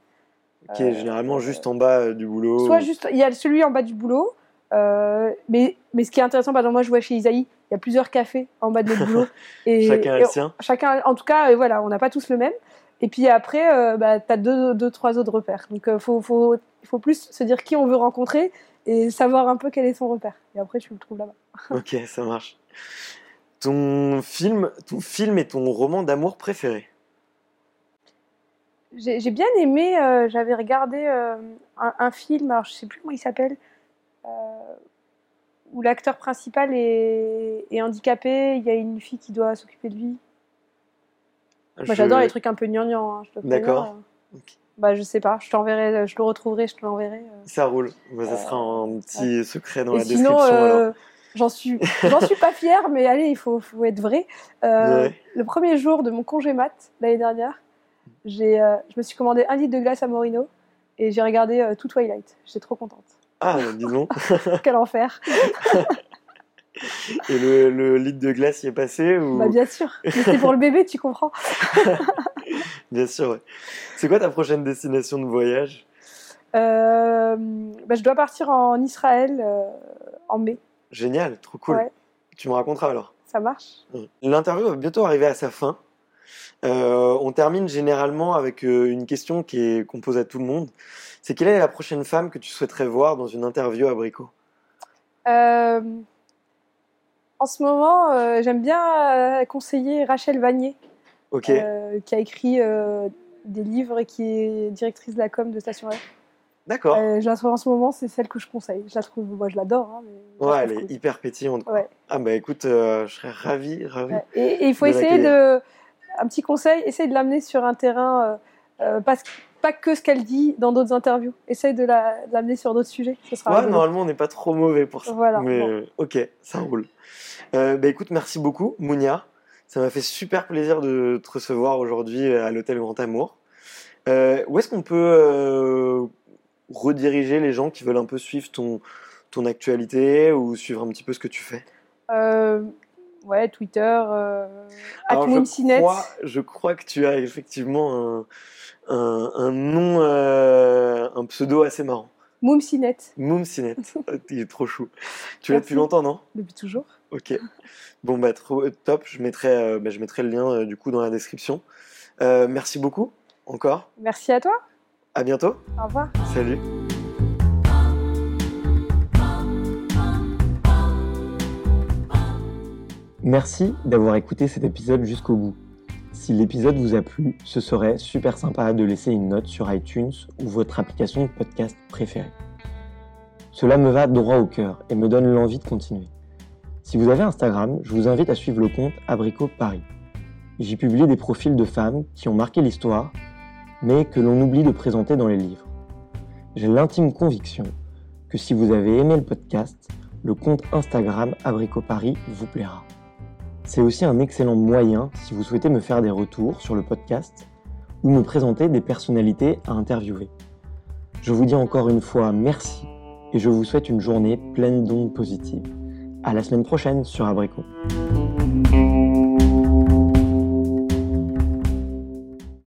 Qui est généralement juste en bas euh, du boulot. Soit juste, il y a celui en bas du boulot, euh, mais, mais ce qui est intéressant, par exemple, moi je vois chez Isaïe, il y a plusieurs cafés en bas de notre boulot. Et, chacun a le sien. Chacun, en tout cas, voilà, on n'a pas tous le même. Et puis après, euh, bah, tu as deux, deux, trois autres repères. Donc il faut, faut, faut, plus se dire qui on veut rencontrer et savoir un peu quel est son repère. Et après, tu le trouves là-bas. ok, ça marche. Ton film, ton film et ton roman d'amour préféré? J'ai bien aimé, euh, j'avais regardé euh, un, film, alors je sais plus comment il s'appelle, euh, où l'acteur principal est, handicapé, il y a une fille qui doit s'occuper de lui. Moi j'adore les trucs un peu gnangnan. Hein, D'accord. Bah je sais pas, je t'enverrai, je le retrouverai, je te l'enverrai. Ça roule, bah, ça sera un petit secret dans la description. J'en suis, j'en suis pas fière, mais allez, il faut, faut être vrai. Le premier jour de mon congé mat l'année dernière, j'ai, euh, je me suis commandé un litre de glace à Morino et j'ai regardé euh, tout Twilight. J'étais trop contente. Ah, dis donc. Quel enfer. et le, le, litre de glace y est passé ou... bah, Bien sûr. c'est pour le bébé, tu comprends. bien sûr, ouais. C'est quoi ta prochaine destination de voyage? Euh, bah, Je dois partir en Israël en mai. Génial, trop cool. Tu me raconteras alors. Ça marche. L'interview va bientôt arriver à sa fin. Euh, on termine généralement avec euh, une question qu'on pose à tout le monde. C'est quelle est la prochaine femme que tu souhaiterais voir dans une interview à Brico? Euh, En ce moment, j'aime bien conseiller Rachel Vanier, qui a écrit des livres et qui est directrice de la com de Station F. D'accord. Euh, je la trouve en ce moment, c'est celle que je conseille. Je la trouve, moi je l'adore. Hein, mais Ouais, elle est cool. hyper pétillante. Ouais. Ah bah écoute, euh, je serais ravi, ravi. Ouais. Et, il faut essayer de. Un petit conseil, essaye de l'amener sur un terrain, euh, euh, pas, pas que ce qu'elle dit dans d'autres interviews. Essaye de la- de l'amener sur d'autres sujets. Ce sera Ouais, rigolo. normalement, on n'est pas trop mauvais pour ça. Voilà, Mais bon. ok, ça roule. Bah écoute, merci beaucoup, Mounia. Ça m'a fait super plaisir de te recevoir aujourd'hui euh, à l'hôtel Grand Amour. Euh, où est-ce qu'on peut euh, rediriger les gens qui veulent un peu suivre ton, ton actualité ou suivre un petit peu ce que tu fais? Euh, ouais, Twitter, Alors, je crois, je crois que tu as effectivement un, un, un nom, un pseudo assez marrant. Moumsinet, Moumsinet. Il est trop chou. Tu l'as depuis longtemps, non? Depuis toujours. Ok. Bon, bah, trop euh, top. Je mettrai, euh, bah, je mettrai le lien euh, du coup dans la description. Euh, merci beaucoup encore. Merci à toi. À bientôt. Au revoir. Salut. Merci d'avoir écouté cet épisode jusqu'au bout. Si l'épisode vous a plu, ce serait super sympa de laisser une note sur iTunes ou votre application de podcast préférée. Cela me va droit au cœur et me donne l'envie de continuer. Si vous avez Instagram, je vous invite à suivre le compte Abricot Paris. J'y publie des profils de femmes qui ont marqué l'histoire, mais que l'on oublie de présenter dans les livres. J'ai l'intime conviction que si vous avez aimé le podcast, le compte Instagram Abricot Paris vous plaira. C'est aussi un excellent moyen si vous souhaitez me faire des retours sur le podcast ou me présenter des personnalités à interviewer. Je vous dis encore une fois merci et je vous souhaite une journée pleine d'ondes positives. À la semaine prochaine sur Abricot.